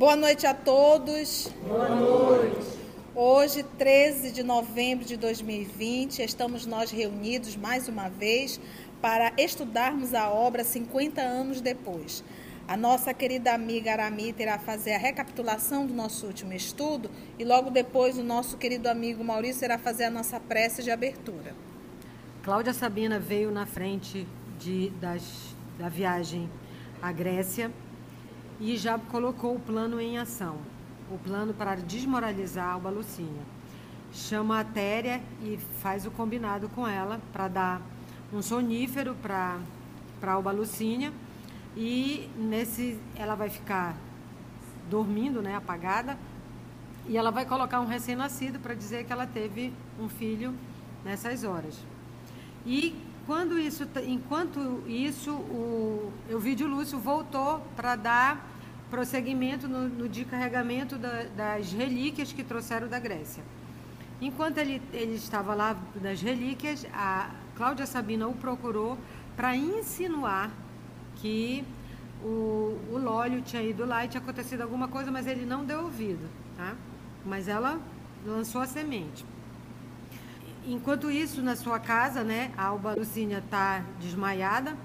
Boa noite a todos. Boa noite. Hoje, 13 de novembro de 2020, estamos nós reunidos mais uma vez para estudarmos a obra 50 anos depois. A nossa querida amiga Arami terá fazer a recapitulação do nosso último estudo e logo depois o nosso querido amigo Maurício irá fazer a nossa prece de abertura. Cláudia Sabina veio na frente de, das, da viagem à Grécia e já colocou o plano em ação o plano para desmoralizar Alba Lucinha. Chama a Téria e faz o combinado com ela para dar um sonífero para Alba Lucinha e nesse ela vai ficar dormindo, né, apagada, e ela vai colocar um recém-nascido para dizer que ela teve um filho nessas horas. E quando isso, enquanto isso, o Elvídio Lúcio voltou para dar prosseguimento no, no de carregamento da, das relíquias que trouxeram da Grécia. Enquanto ele, ele estava lá das relíquias, a Cláudia Sabina o procurou para insinuar que o, o Lólio tinha ido lá e tinha acontecido alguma coisa, mas ele não deu ouvido, tá? Mas ela lançou a semente. Enquanto isso, na sua casa, né, a Alba Lucínia está desmaiada,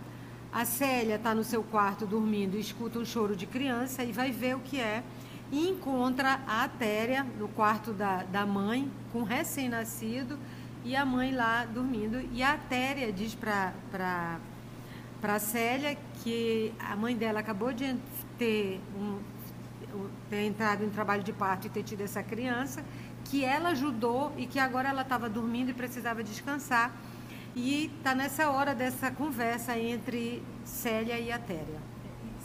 a Célia está no seu quarto dormindo escuta um choro de criança e vai ver o que é. E encontra a Atéria no quarto da, da mãe, com recém-nascido, e a mãe lá dormindo. E a Atéria diz para a Célia que a mãe dela acabou de ter, um, ter entrado em trabalho de parto e ter tido essa criança, que ela ajudou e que agora ela estava dormindo e precisava descansar e está nessa hora dessa conversa entre Célia e a Téria.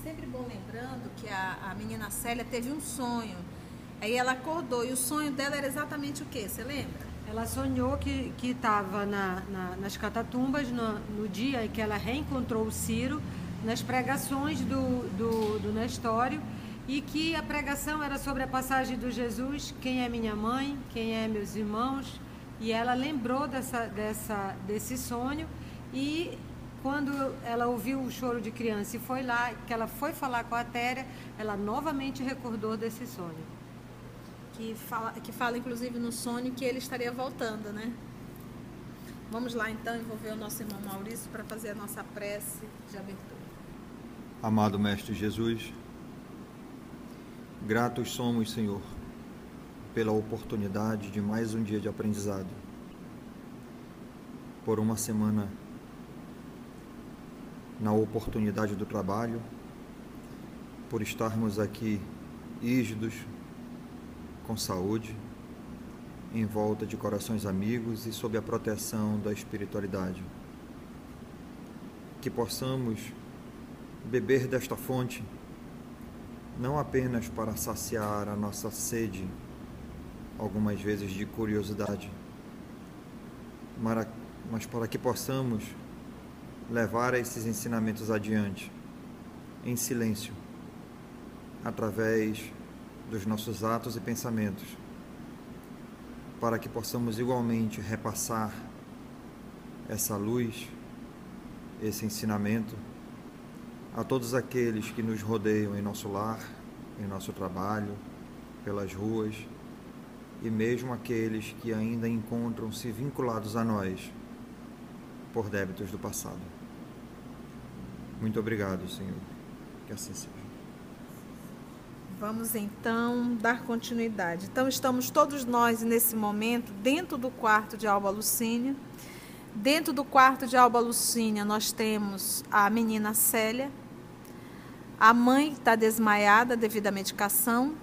Sempre bom lembrando que a, a menina Célia teve um sonho. Aí ela acordou e o sonho dela era exatamente o que? Você lembra? Ela sonhou que estava na, na, nas catatumbas no, no, dia em que ela reencontrou o Ciro, nas pregações do, do, do Nestório, e que a pregação era sobre a passagem do Jesus, quem é minha mãe, quem é meus irmãos, e ela lembrou dessa, dessa, desse sonho e quando ela ouviu o choro de criança e foi lá, que ela foi falar com a Téria, ela novamente recordou desse sonho. Que fala, que fala inclusive no sonho que ele estaria voltando, né? Vamos lá então envolver o nosso irmão Maurício para fazer a nossa prece de abertura. Amado Mestre Jesus, gratos somos, Senhor pela oportunidade de mais um dia de aprendizado. Por uma semana na oportunidade do trabalho, por estarmos aqui rígidos, com saúde, em volta de corações amigos e sob a proteção da espiritualidade. Que possamos beber desta fonte, não apenas para saciar a nossa sede algumas vezes de curiosidade, mas para que possamos levar esses ensinamentos adiante, em silêncio, através dos nossos atos e pensamentos, para que possamos igualmente repassar essa luz, esse ensinamento a todos aqueles que nos rodeiam em nosso lar, em nosso trabalho, pelas ruas e mesmo aqueles que ainda encontram-se vinculados a nós por débitos do passado. Muito obrigado, Senhor. Que assim seja. Vamos então dar continuidade. Então, estamos todos nós nesse momento dentro do quarto de Alba Lucínia. Dentro do quarto de Alba Lucínia, nós temos a menina Célia. A mãe está desmaiada devido à medicação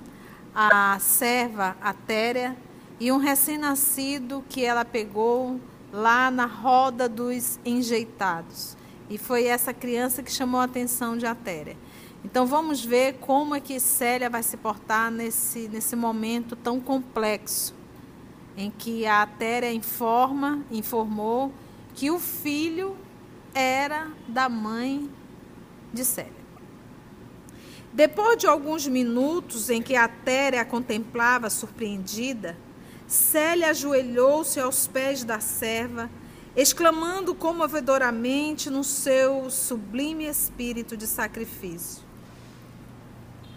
a serva Atéria e um recém-nascido que ela pegou lá na roda dos enjeitados. E foi essa criança que chamou a atenção de Atéria. Então vamos ver como é que Célia vai se portar nesse, nesse momento tão complexo, em que a Atéria informa, informou que o filho era da mãe de Célia. Depois de alguns minutos em que a Téria a contemplava surpreendida, Célia ajoelhou-se aos pés da serva, exclamando comovedoramente no seu sublime espírito de sacrifício: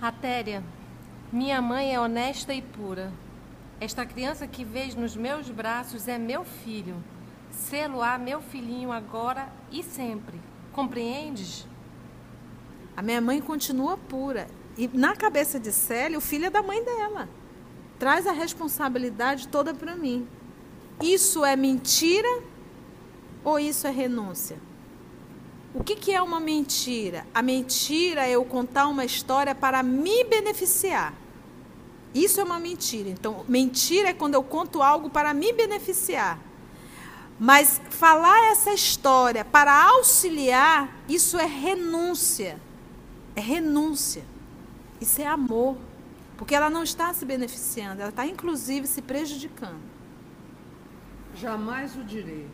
Atéria, Minha mãe é honesta e pura. Esta criança que vês nos meus braços é meu filho. Sê-lo-á meu filhinho agora e sempre. Compreendes? A minha mãe continua pura. E na cabeça de Célia, o filho é da mãe dela. Traz a responsabilidade toda para mim. Isso é mentira ou isso é renúncia? O que, que é uma mentira? A mentira é eu contar uma história para me beneficiar. Isso é uma mentira. Então, mentira é quando eu conto algo para me beneficiar. Mas falar essa história para auxiliar, isso é renúncia. É renúncia. Isso é amor. Porque ela não está se beneficiando, ela está inclusive se prejudicando. Jamais o direi.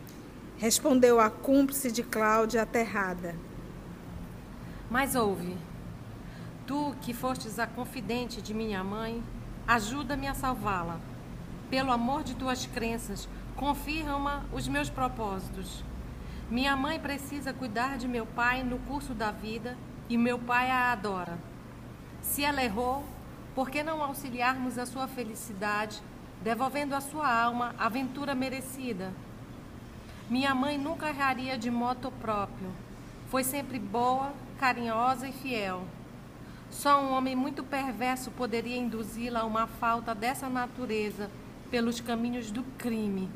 Respondeu a cúmplice de Cláudia aterrada. Mas ouve, tu que fostes a confidente de minha mãe, ajuda-me a salvá-la. Pelo amor de tuas crenças, confirma os meus propósitos. Minha mãe precisa cuidar de meu pai no curso da vida e meu pai a adora. Se ela errou, por que não auxiliarmos a sua felicidade, devolvendo à sua alma a aventura merecida? Minha mãe nunca erraria de moto próprio. Foi sempre boa, carinhosa e fiel. Só um homem muito perverso poderia induzi-la a uma falta dessa natureza pelos caminhos do crime.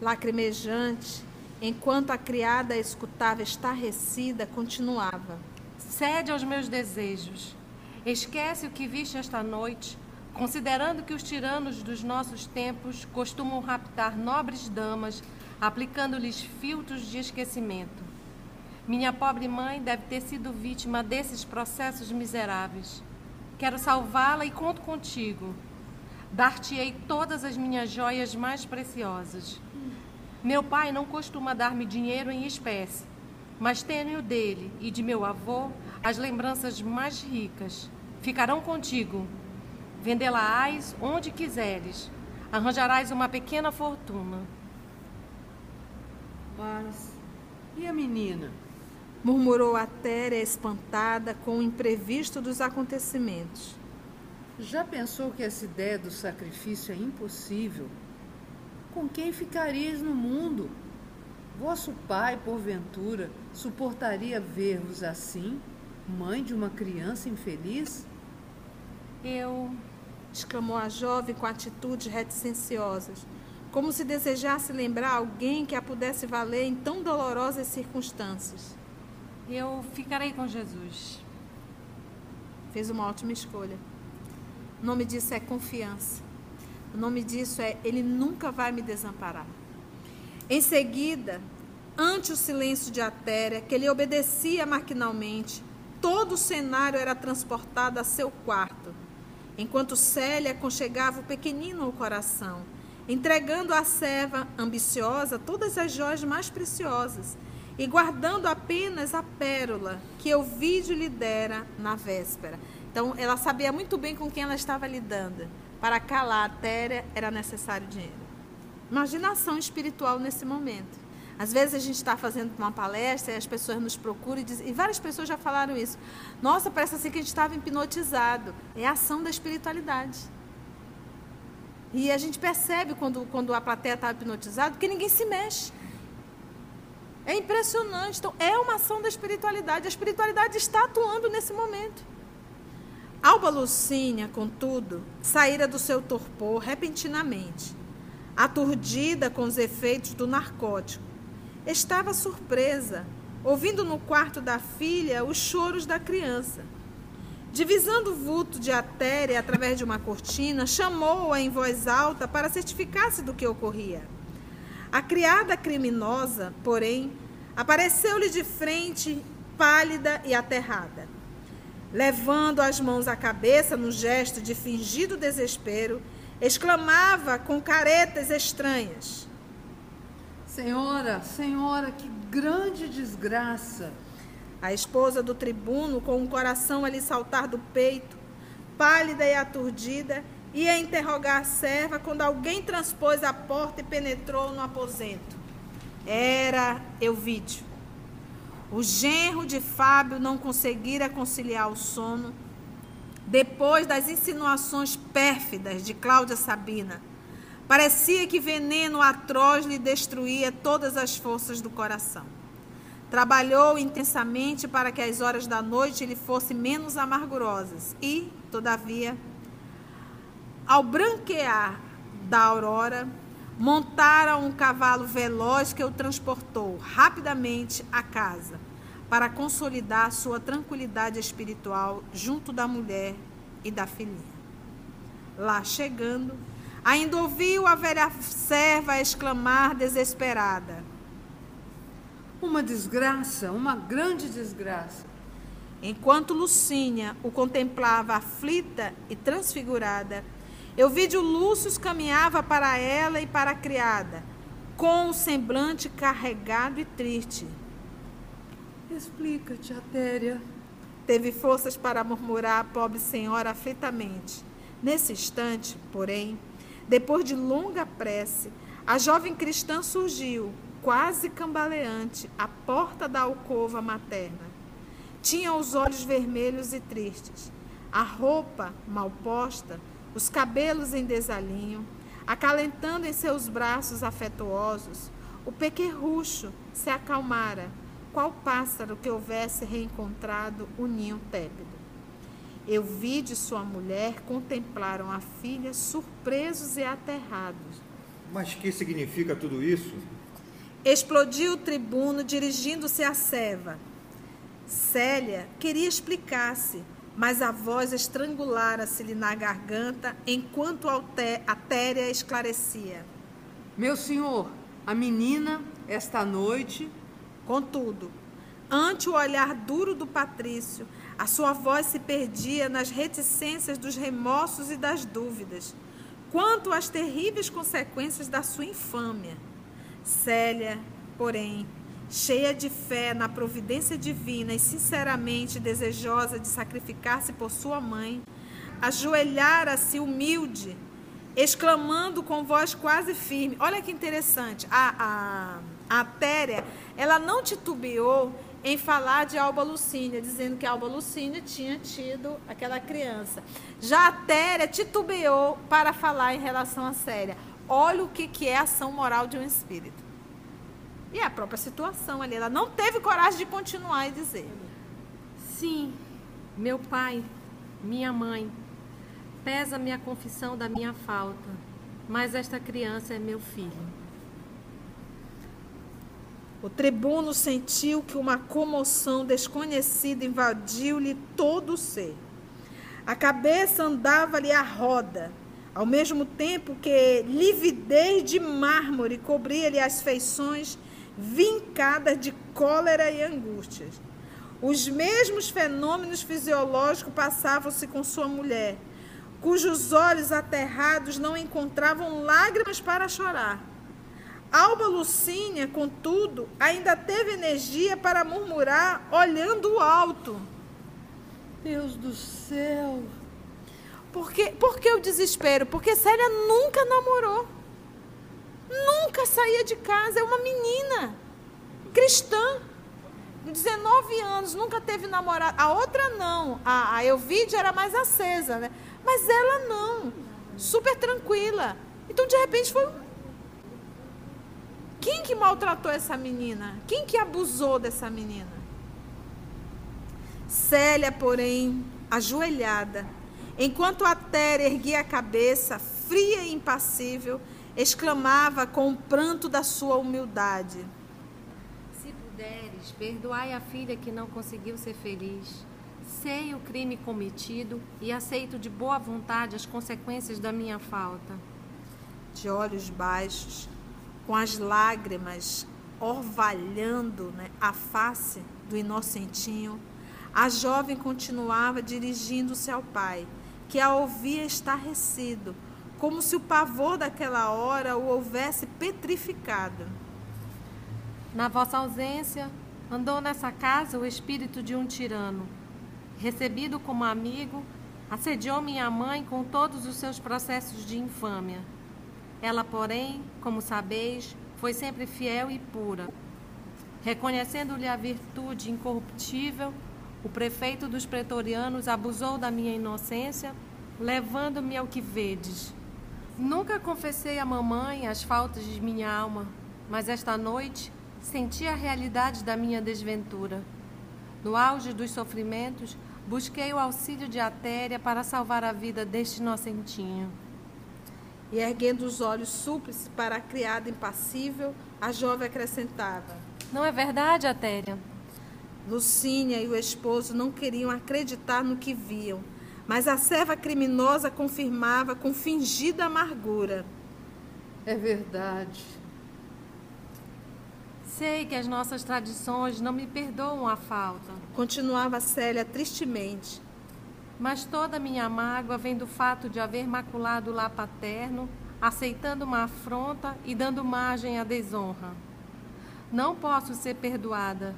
Lacrimejante, enquanto a criada escutava estarrecida, continuava: Cede aos meus desejos. Esquece o que viste esta noite Considerando que os tiranos dos nossos tempos costumam raptar nobres damas, aplicando-lhes filtros de esquecimento. Minha pobre mãe deve ter sido vítima desses processos miseráveis. Quero salvá-la e conto contigo. Dar-te-ei todas as minhas joias mais preciosas. Meu pai não costuma dar-me dinheiro em espécie, mas tenho dele e de meu avô as lembranças mais ricas. Ficarão contigo Vendê-la-ás onde quiseres. Arranjarás uma pequena fortuna. Mas e a menina? Murmurou a Téria espantada com o imprevisto dos acontecimentos. Já pensou que essa ideia do sacrifício é impossível? Com quem ficarias no mundo? Vosso pai, porventura, suportaria ver-vos assim, mãe de uma criança infeliz? Eu exclamou a jovem com atitudes reticenciosas, como se desejasse lembrar alguém que a pudesse valer em tão dolorosas circunstâncias. Eu ficarei com Jesus. Fez uma ótima escolha. O nome disso é confiança. O nome disso é Ele nunca vai me desamparar. Em seguida, ante o silêncio de Atéria, que ele obedecia maquinalmente, todo o cenário era transportado a seu quarto enquanto Célia conchegava o pequenino ao coração, entregando à serva ambiciosa todas as joias mais preciosas e guardando apenas a pérola que o vídeo lhe dera na véspera. Então, ela sabia muito bem com quem ela estava lidando. Para calar a Téria era necessário dinheiro. Imaginação espiritual nesse momento. Às vezes a gente está fazendo uma palestra e as pessoas nos procuram e dizem, e várias pessoas já falaram isso. Nossa, parece assim que a gente estava hipnotizado. É a ação da espiritualidade. E a gente percebe quando, quando a plateia está hipnotizada que ninguém se mexe. É impressionante. Então, é uma ação da espiritualidade. A espiritualidade está atuando nesse momento. Alba Lucínia, contudo, saíra do seu torpor repentinamente, aturdida com os efeitos do narcótico estava surpresa, ouvindo no quarto da filha os choros da criança. Divisando o vulto de Atéria através de uma cortina, chamou-a em voz alta para certificar-se do que ocorria. A criada criminosa, porém, apareceu-lhe de frente, pálida e aterrada. Levando as mãos à cabeça no gesto de fingido desespero, exclamava com caretas estranhas: Senhora, senhora, que grande desgraça! A esposa do tribuno, com o coração a lhe saltar do peito, pálida e aturdida, ia interrogar a serva quando alguém transpôs a porta e penetrou no aposento. Era Euvídio. O genro de Fábio não conseguira conciliar o sono, Depois das insinuações pérfidas de Cláudia Sabina, parecia que veneno atroz lhe destruía todas as forças do coração. Trabalhou intensamente para que as horas da noite lhe fossem menos amargurosas e, todavia, ao branquear da aurora, montara um cavalo veloz que o transportou rapidamente à casa para consolidar sua tranquilidade espiritual junto da mulher e da filhinha. Lá chegando, ainda ouviu a velha serva exclamar desesperada: Uma desgraça, uma grande desgraça. Enquanto Lucínia o contemplava aflita e transfigurada, eu vi de Lúcio caminhava para ela e para a criada, com o semblante carregado e triste. Explica-te, Atéria. Teve forças para murmurar a pobre senhora aflitamente. Nesse instante, porém, depois de longa prece, a jovem cristã surgiu, quase cambaleante, à porta da alcova materna. Tinha os olhos vermelhos e tristes, a roupa mal posta, os cabelos em desalinho, acalentando em seus braços afetuosos, o pequerrucho se acalmara qual pássaro que houvesse reencontrado o ninho tépido. Eu vi de sua mulher contemplaram a filha surpresos e aterrados. Mas que significa tudo isso? Explodiu o tribuno dirigindo-se à Seva. Célia queria explicar-se, mas a voz estrangulara-se-lhe na garganta enquanto a Téria esclarecia. Meu senhor, a menina, esta noite, Contudo, ante o olhar duro do patrício, a sua voz se perdia nas reticências dos remorsos e das dúvidas, quanto às terríveis consequências da sua infâmia. Célia, porém, cheia de fé na providência divina e sinceramente desejosa de sacrificar-se por sua mãe, ajoelhara-se humilde, exclamando com voz quase firme: Olha que interessante, a, a, a Téria ela não titubeou em falar de Alba Lucínia, dizendo que Alba Lucínia tinha tido aquela criança. Já a Téria titubeou para falar em relação à Séria. Olha o que, que é a ação moral de um espírito. E a própria situação ali. Ela não teve coragem de continuar e dizer. Sim, meu pai, minha mãe, pesa-me a confissão da minha falta, mas esta criança é meu filho. O tribuno sentiu que uma comoção desconhecida invadiu-lhe todo o ser. A cabeça andava-lhe à roda, ao mesmo tempo que lividez de mármore cobria-lhe as feições vincadas de cólera e angústias. Os mesmos fenômenos fisiológicos passavam-se com sua mulher, cujos olhos aterrados não encontravam lágrimas para chorar Alba Lucínia, contudo, ainda teve energia para murmurar, olhando o alto. Deus do céu! Por que, por que o desespero? Porque Célia nunca namorou. Nunca saía de casa. É uma menina cristã. 19 anos, nunca teve namorado. A outra não. A, a Elvide era mais acesa, né? Mas ela não. Super tranquila. Então, de repente, foi quem que maltratou essa menina? Quem que abusou dessa menina? Célia, porém, ajoelhada, enquanto a Téria erguia a cabeça, fria e impassível, exclamava com o pranto da sua humildade: Se puderes, perdoai a filha que não conseguiu ser feliz. Sei o crime cometido e aceito de boa vontade as consequências da minha falta. De olhos baixos, com as lágrimas orvalhando né, a face do inocentinho, a jovem continuava dirigindo-se ao pai, que a ouvia estarrecido, como se o pavor daquela hora o houvesse petrificado. Na vossa ausência, andou nessa casa o espírito de um tirano. Recebido como amigo, assediou minha mãe com todos os seus processos de infâmia. Ela, porém, como sabeis, foi sempre fiel e pura. Reconhecendo-lhe a virtude incorruptível, O prefeito dos pretorianos abusou da minha inocência, levando-me ao que vedes. Nunca confessei à mamãe as faltas de minha alma, mas esta noite senti a realidade da minha desventura. No auge dos sofrimentos, busquei o auxílio de Atéria para salvar a vida deste inocentinho. E erguendo os olhos súplices para a criada impassível, a jovem acrescentava: Não é verdade, Atéria? Lucínia e o esposo não queriam acreditar no que viam, mas a serva criminosa confirmava com fingida amargura: É verdade. Sei que as nossas tradições não me perdoam a falta. Continuava Célia tristemente. Mas toda minha mágoa vem do fato de haver maculado o lar paterno, aceitando uma afronta e dando margem à desonra. Não posso ser perdoada,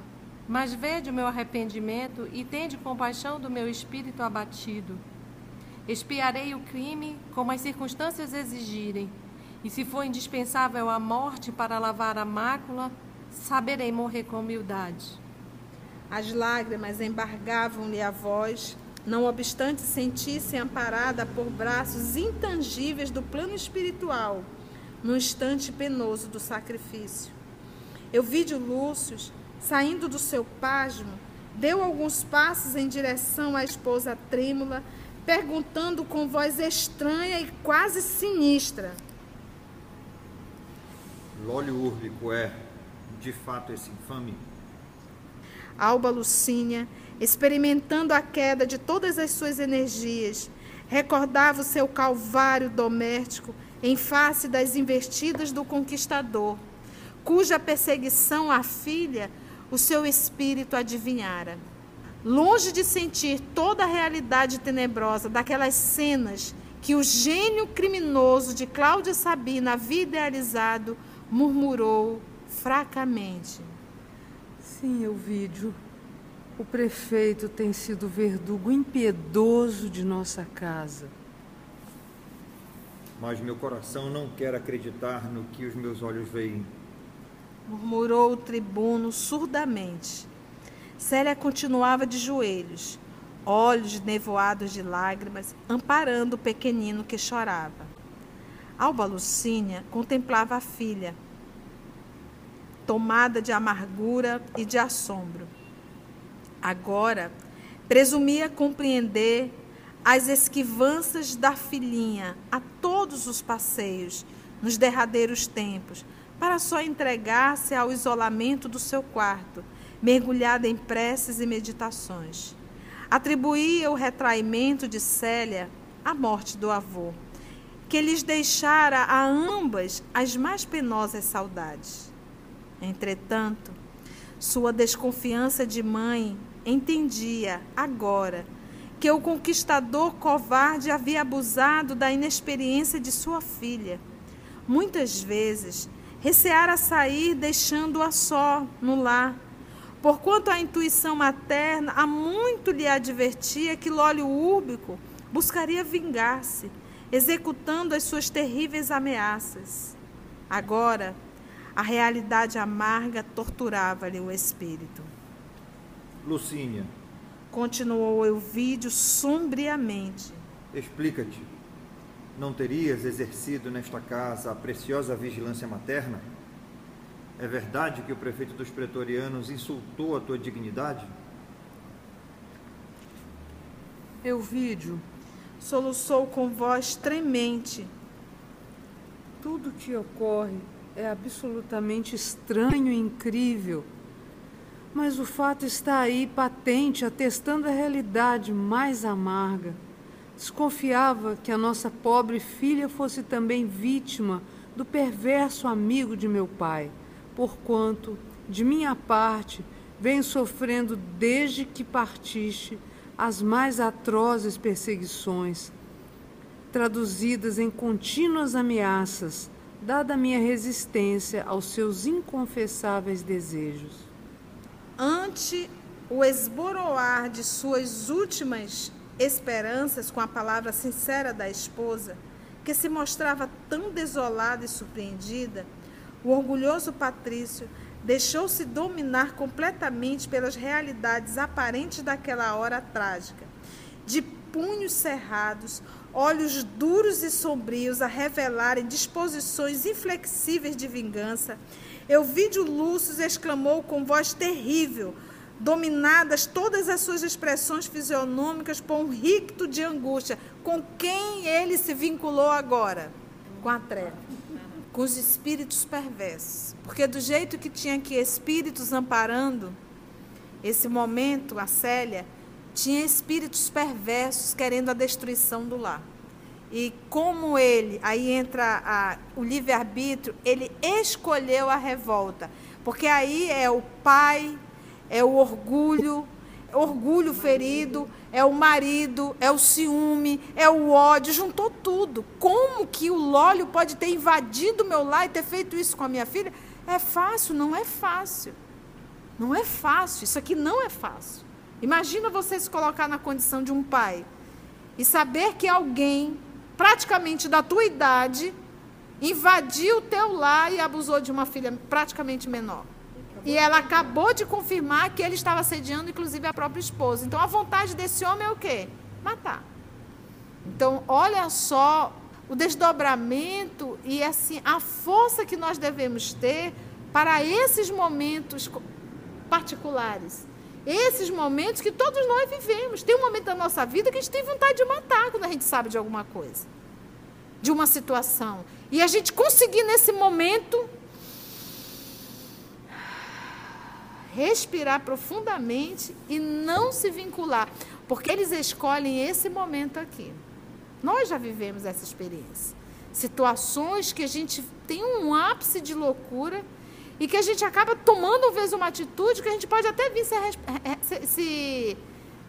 mas vede o meu arrependimento e tende compaixão do meu espírito abatido. Expiarei o crime como as circunstâncias exigirem, e se for indispensável a morte para lavar a mácula, saberei morrer com humildade. As lágrimas embargavam-lhe a voz, não obstante sentisse amparada por braços intangíveis do plano espiritual, no instante penoso do sacrifício. Eu vi de Lúcio, saindo do seu pasmo, deu alguns passos em direção à esposa trêmula, perguntando com voz estranha e quase sinistra: Lólio úrbico é de fato esse infame? Alba Lucínia, experimentando a queda de todas as suas energias, recordava o seu calvário doméstico em face das investidas do conquistador, cuja perseguição à filha o seu espírito adivinhara. Longe de sentir toda a realidade tenebrosa daquelas cenas que o gênio criminoso de Cláudia Sabina havia idealizado, murmurou fracamente. Sim, Elvídio. O prefeito tem sido verdugo impiedoso de nossa casa. Mas meu coração não quer acreditar no que os meus olhos veem. Murmurou o tribuno surdamente. Célia continuava de joelhos, olhos nevoados de lágrimas, amparando o pequenino que chorava. Alba Lucínia contemplava a filha, tomada de amargura e de assombro. Agora, presumia compreender as esquivanças da filhinha a todos os passeios nos derradeiros tempos, para só entregar-se ao isolamento do seu quarto, mergulhada em preces e meditações. Atribuía o retraimento de Célia à morte do avô, que lhes deixara a ambas as mais penosas saudades. Entretanto, sua desconfiança de mãe entendia agora que o conquistador covarde havia abusado da inexperiência de sua filha. Muitas vezes receara sair deixando-a só no lar, porquanto a intuição materna há muito lhe advertia que Lólio Úrbico buscaria vingar-se, executando as suas terríveis ameaças. Agora, a realidade amarga torturava-lhe o espírito. Lucínia. Continuou Elvídio sombriamente. Explica-te. Não terias exercido nesta casa a preciosa vigilância materna? É verdade que o prefeito dos pretorianos insultou a tua dignidade? Elvídio, soluçou com voz tremente. Tudo que ocorre é absolutamente estranho e incrível. Mas o fato está aí patente, atestando a realidade mais amarga. Desconfiava que a nossa pobre filha fosse também vítima do perverso amigo de meu pai, porquanto, de minha parte, venho sofrendo desde que partiste as mais atrozes perseguições, traduzidas em contínuas ameaças dada a minha resistência aos seus inconfessáveis desejos. Ante o esboroar de suas últimas esperanças com a palavra sincera da esposa, que se mostrava tão desolada e surpreendida, o orgulhoso Patrício deixou-se dominar completamente pelas realidades aparentes daquela hora trágica. De punhos cerrados, olhos duros e sombrios a revelarem disposições inflexíveis de vingança, Euvídio Lúcio exclamou com voz terrível, dominadas todas as suas expressões fisionômicas por um ricto de angústia. Com quem ele se vinculou agora? Com a treva. Com os espíritos perversos. Porque do jeito que tinha aqui espíritos amparando, esse momento, a Célia, tinha espíritos perversos querendo a destruição do lar. E como ele, aí entra a, o livre-arbítrio, ele escolheu a revolta. Porque aí é o pai, é o orgulho, orgulho ferido, é o marido, é o ciúme, é o ódio, juntou tudo. Como que o Lólio pode ter invadido meu lar e ter feito isso com a minha filha? É fácil? Não é fácil. Não é fácil. Isso aqui não é fácil. Imagina você se colocar na condição de um pai e saber que alguém praticamente da tua idade, invadiu o teu lar e abusou de uma filha praticamente menor. E ela acabou de confirmar que ele estava assediando, inclusive, a própria esposa. Então, a vontade desse homem é o quê? Matar. Então, olha só o desdobramento e assim a força que nós devemos ter para esses momentos particulares. Esses momentos que todos nós vivemos. Tem um momento da nossa vida que a gente tem vontade de matar quando a gente sabe de alguma coisa, de uma situação. E a gente conseguir nesse momento respirar profundamente e não se vincular, porque eles escolhem esse momento aqui. Nós já vivemos essa experiência. Situações que a gente tem um ápice de loucura e que a gente acaba tomando, às vezes, uma atitude que a gente pode até vir se, se,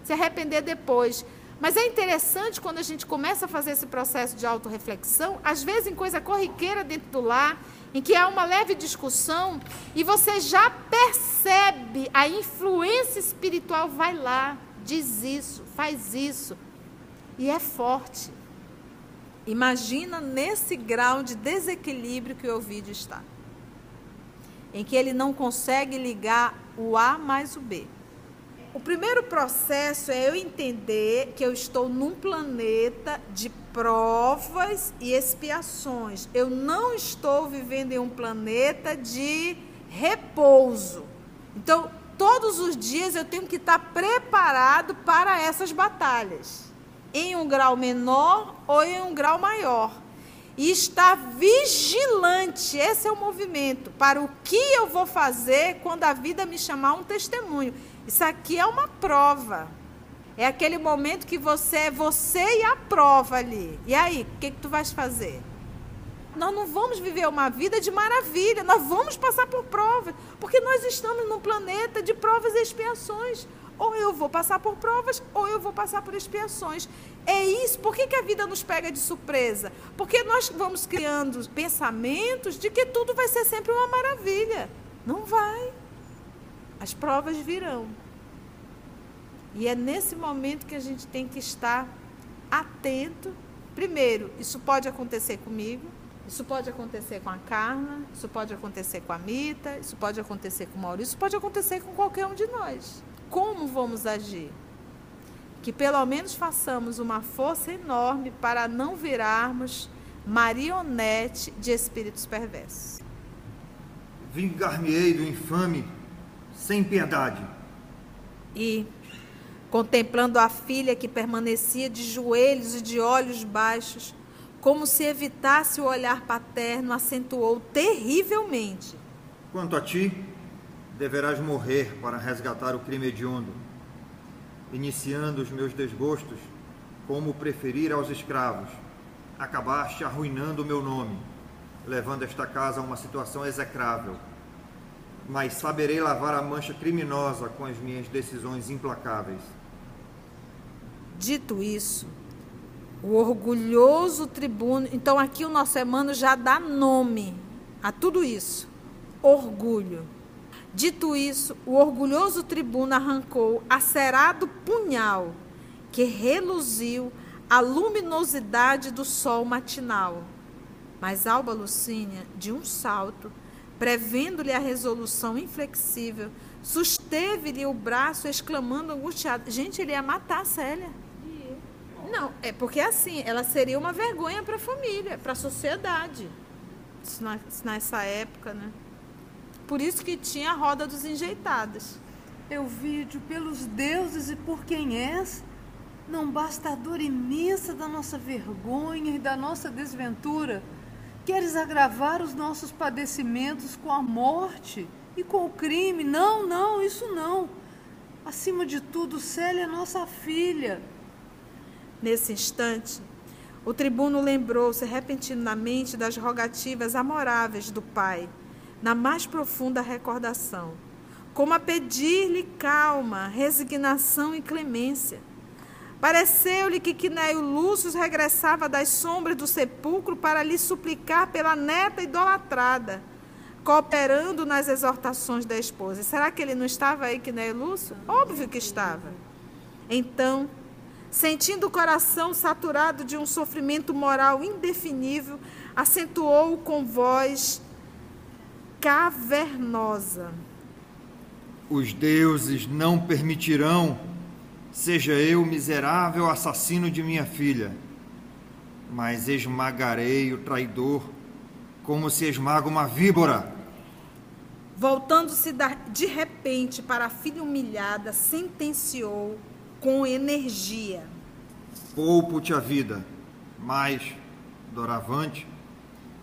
se arrepender depois. Mas é interessante quando a gente começa a fazer esse processo de autorreflexão, às vezes em coisa corriqueira dentro do lar, em que há uma leve discussão e você já percebe a influência espiritual, vai lá, diz isso, faz isso. E é forte. Imagina nesse grau de desequilíbrio que o vídeo está em que ele não consegue ligar o A mais o B. O primeiro processo é eu entender que eu estou num planeta de provas e expiações. Eu não estou vivendo em um planeta de repouso. Então, todos os dias eu tenho que estar preparado para essas batalhas, em um grau menor ou em um grau maior e estar vigilante. Esse é o movimento para o que eu vou fazer quando a vida me chamar um testemunho. Isso aqui é uma prova. É aquele momento que você é você e a prova ali. E aí, o que, que tu vais fazer? Nós não vamos viver uma vida de maravilha, nós vamos passar por provas, porque nós estamos num planeta de provas e expiações. Ou eu vou passar por provas, ou eu vou passar por expiações. É isso. Por que, que a vida nos pega de surpresa? Porque nós vamos criando pensamentos de que tudo vai ser sempre uma maravilha. Não vai. As provas virão. E é nesse momento que a gente tem que estar atento. Primeiro, isso pode acontecer comigo, isso pode acontecer com a Carla, isso pode acontecer com a Mita, isso pode acontecer com o Maurício, isso pode acontecer com qualquer um de nós como vamos agir? Que pelo menos façamos uma força enorme para não virarmos marionete de espíritos perversos. Vingar-me-ei do infame sem piedade. E, contemplando a filha que permanecia de joelhos e de olhos baixos, como se evitasse o olhar paterno, acentuou terrivelmente: Quanto a ti, deverás morrer para resgatar o crime hediondo, iniciando os meus desgostos, como preferir aos escravos. Acabaste arruinando o meu nome, levando esta casa a uma situação execrável. Mas saberei lavar a mancha criminosa com as minhas decisões implacáveis. Dito isso, o orgulhoso tribuno. Então, aqui o nosso Emmanuel já dá nome a tudo isso: orgulho Dito isso, o orgulhoso tribuno arrancou acerado punhal que reluziu a luminosidade do sol matinal. Mas Alba Lucínia, de um salto, prevendo-lhe a resolução inflexível, susteve-lhe o braço, exclamando angustiado: Gente, ele ia matar a Célia. Não, é porque assim, ela seria uma vergonha para a família, para a sociedade. Nessa época, né? Por isso que tinha a roda dos enjeitados. Euvídio, pelos deuses e por quem és, não basta a dor imensa da nossa vergonha e da nossa desventura. Queres agravar os nossos padecimentos com a morte e com o crime? Não, não, isso não. Acima de tudo, Célia é nossa filha. Nesse instante, o tribuno lembrou-se repentinamente das rogativas amoráveis do pai, na mais profunda recordação, como a pedir-lhe calma, resignação e clemência. Pareceu-lhe que Quinéio Lúcio regressava das sombras do sepulcro para lhe suplicar pela neta idolatrada, cooperando nas exortações da esposa. Será que ele não estava aí, Quinéio Lúcio? Óbvio que estava. Então, sentindo o coração saturado de um sofrimento moral indefinível, acentuou com voz cavernosa: Os deuses não permitirão seja eu miserável assassino de minha filha, mas esmagarei o traidor como se esmaga uma víbora. Voltando-se de repente para a filha humilhada, sentenciou com energia: Poupo-te a vida, mas, doravante,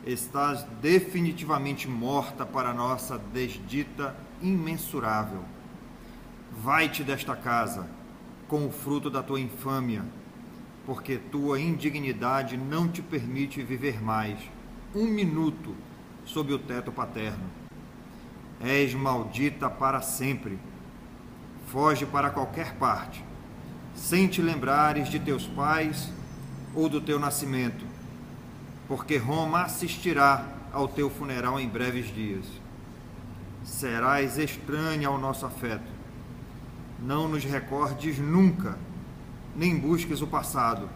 estás definitivamente morta para nossa desdita imensurável. Vai-te desta casa com o fruto da tua infâmia, porque tua indignidade não te permite viver mais um minuto sob o teto paterno. És maldita para sempre. Foge para qualquer parte, sem te lembrares de teus pais ou do teu nascimento, porque Roma assistirá ao teu funeral em breves dias. Serás estranha ao nosso afeto não nos recordes nunca, nem busques o passado,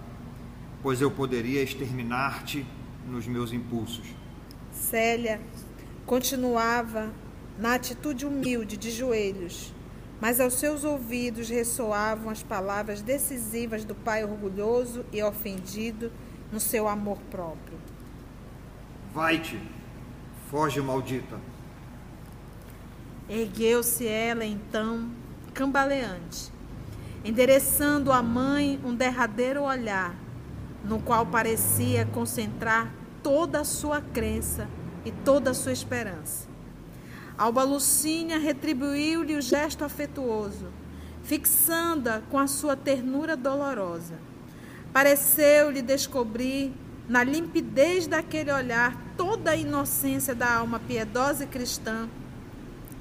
pois eu poderia exterminar-te nos meus impulsos. Célia continuava na atitude humilde de joelhos, mas aos seus ouvidos ressoavam as palavras decisivas do pai orgulhoso e ofendido no seu amor próprio. Vai-te, foge, maldita. Ergueu-se ela então cambaleante, endereçando à mãe um derradeiro olhar, no qual parecia concentrar toda a sua crença e toda a sua esperança. Alba Lucínia retribuiu-lhe o gesto afetuoso, fixando-a com a sua ternura dolorosa. Pareceu-lhe descobrir, na limpidez daquele olhar, toda a inocência da alma piedosa e cristã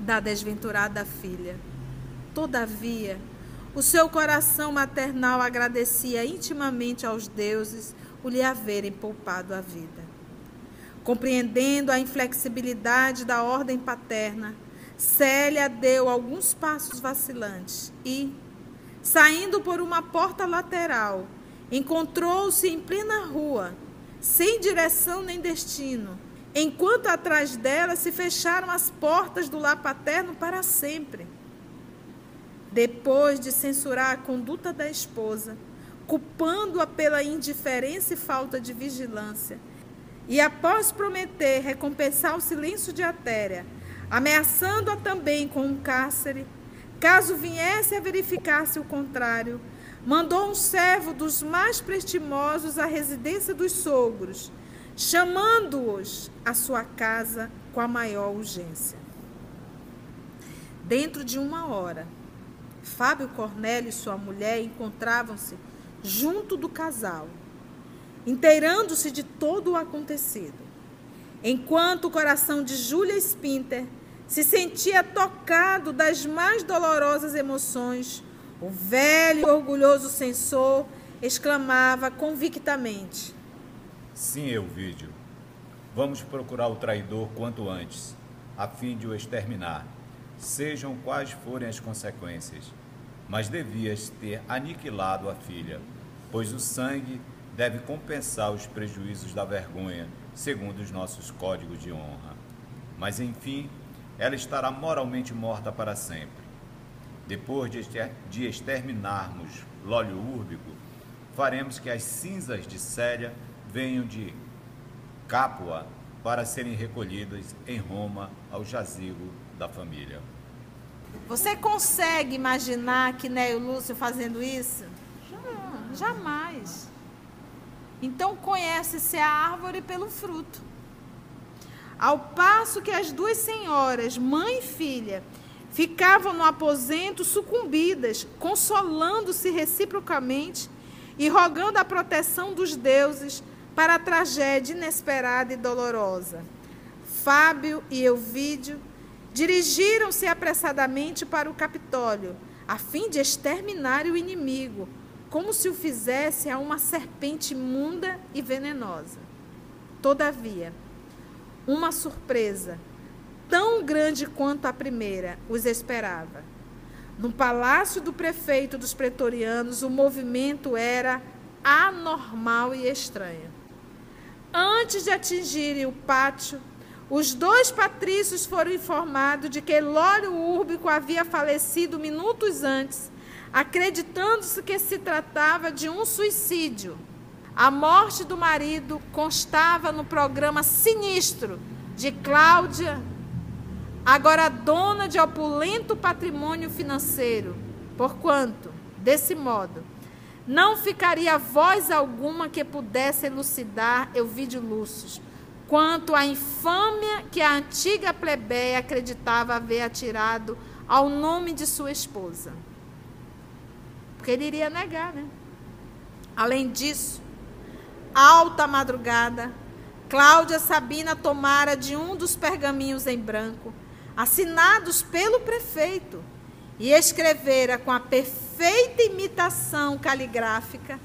da desventurada filha. Todavia, o seu coração maternal agradecia intimamente aos deuses o lhe haverem poupado a vida. Compreendendo a inflexibilidade da ordem paterna, Célia deu alguns passos vacilantes e, saindo por uma porta lateral, encontrou-se em plena rua, sem direção nem destino, enquanto atrás dela se fecharam as portas do lar paterno para sempre. Depois de censurar a conduta da esposa, culpando-a pela indiferença e falta de vigilância, e após prometer recompensar o silêncio de Atéria, ameaçando-a também com um cárcere, caso viesse a verificar-se o contrário, mandou um servo dos mais prestimosos à residência dos sogros, chamando-os à sua casa com a maior urgência. Dentro de uma hora, Fábio Cornélio e sua mulher encontravam-se junto do casal, inteirando-se de todo o acontecido. Enquanto o coração de Júlia Spinter se sentia tocado das mais dolorosas emoções, o velho e orgulhoso censor exclamava convictamente: Sim, Elvídio. Vamos procurar o traidor quanto antes, a fim de o exterminar sejam quais forem as consequências. Mas devias ter aniquilado a filha, pois o sangue deve compensar os prejuízos da vergonha, segundo os nossos códigos de honra. mas enfim, ela estará moralmente morta para sempre. Depois de exterminarmos Lólio Úrbico, faremos que as cinzas de Célia venham de Capua para serem recolhidas em Roma ao jazigo da família. Você consegue imaginar que Neo Lúcio fazendo isso? Jamais. Então conhece-se a árvore pelo fruto. Ao passo que as duas senhoras, mãe e filha, ficavam no aposento sucumbidas, consolando-se reciprocamente e rogando a proteção dos deuses para a tragédia inesperada e dolorosa. Fábio e Euvídio dirigiram-se apressadamente para o Capitólio, a fim de exterminar o inimigo, como se o fizesse a uma serpente imunda e venenosa. Todavia, uma surpresa, tão grande quanto a primeira, os esperava. No palácio do prefeito dos pretorianos, o movimento era anormal e estranho. Antes de atingirem o pátio, os dois patrícios foram informados de que Lório Úrbico havia falecido minutos antes acreditando-se que se tratava de um suicídio. A morte do marido constava no programa sinistro de Cláudia, agora dona de opulento patrimônio financeiro, porquanto, desse modo, não ficaria voz alguma que pudesse elucidar Euvídio Lúcio quanto à infâmia que a antiga plebeia acreditava haver atirado ao nome de sua esposa porque ele iria negar, né? Além disso, alta madrugada, Cláudia Sabina tomara de um dos pergaminhos em branco, assinados pelo prefeito, e escrevera com a perfeita imitação caligráfica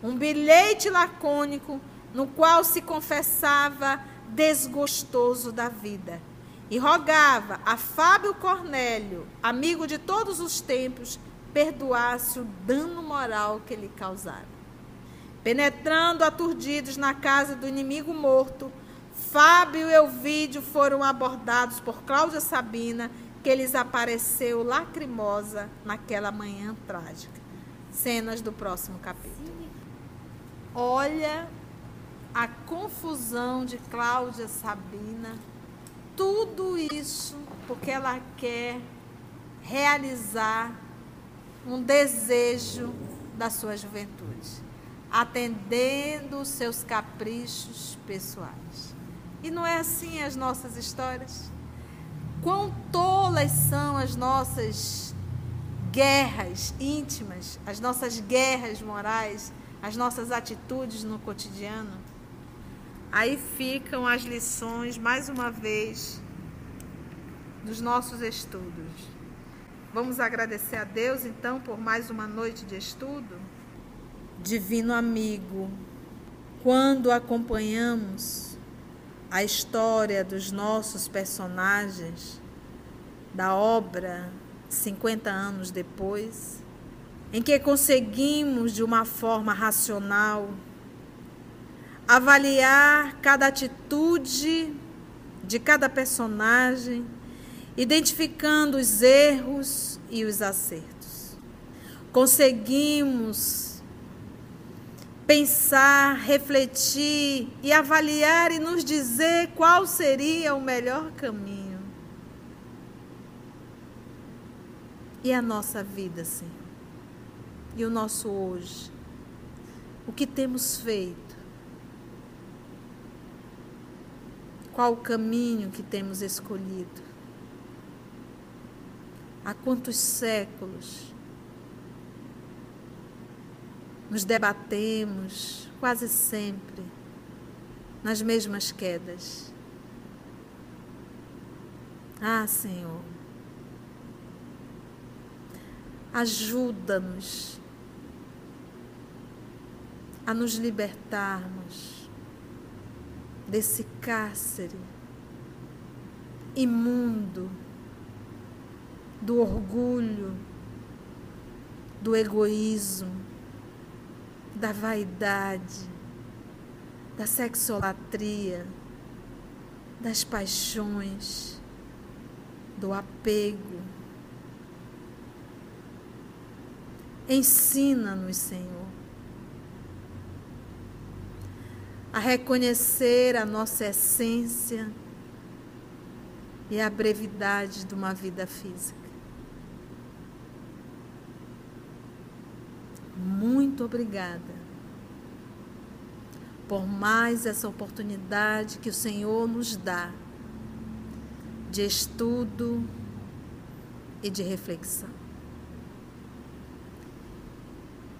um bilhete lacônico no qual se confessava desgostoso da vida e rogava a Fábio Cornélio, amigo de todos os tempos, perdoasse o dano moral que lhe causaram. Penetrando aturdidos na casa do inimigo morto, Fábio e Elvídio foram abordados por Cláudia Sabina, que lhes apareceu lacrimosa naquela manhã trágica. Cenas do próximo capítulo. Olha a confusão de Cláudia Sabina, tudo isso porque ela quer realizar um desejo da sua juventude, atendendo os seus caprichos pessoais. E não é assim as nossas histórias? Quão tolas são as nossas guerras íntimas, as nossas guerras morais, as nossas atitudes no cotidiano? Aí ficam as lições, mais uma vez, dos nossos estudos. Vamos agradecer a Deus então por mais uma noite de estudo? Divino amigo, quando acompanhamos a história dos nossos personagens da obra 50 anos depois, em que conseguimos de uma forma racional avaliar cada atitude de cada personagem identificando os erros e os acertos. Conseguimos pensar, refletir e avaliar e nos dizer qual seria o melhor caminho. E a nossa vida, Senhor? E o nosso hoje? O que temos feito? Qual o caminho que temos escolhido? há quantos séculos nos debatemos quase sempre nas mesmas quedas. Ah, Senhor, ajuda-nos a nos libertarmos desse cárcere imundo do orgulho, do egoísmo, da vaidade, da sexolatria, das paixões, do apego. Ensina-nos, Senhor, a reconhecer a nossa essência e a brevidade de uma vida física. Muito obrigada por mais essa oportunidade que o Senhor nos dá de estudo e de reflexão.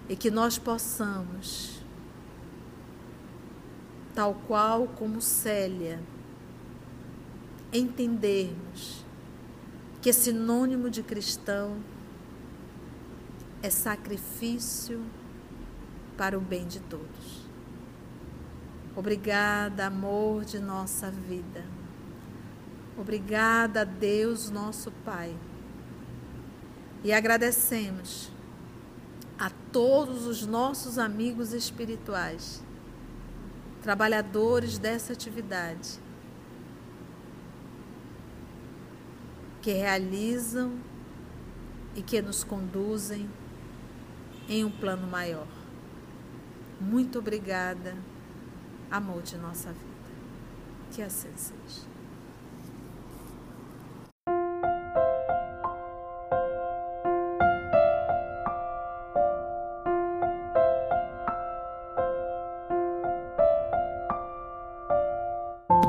E que nós possamos, tal qual como Célia, entendermos que sinônimo de cristão é sacrifício para o bem de todos. Obrigada, amor de nossa vida. Obrigada, Deus, nosso Pai. E agradecemos a todos os nossos amigos espirituais, trabalhadores dessa atividade, que realizam e que nos conduzem em um plano maior. Muito obrigada, amor de nossa vida. Que assim seja.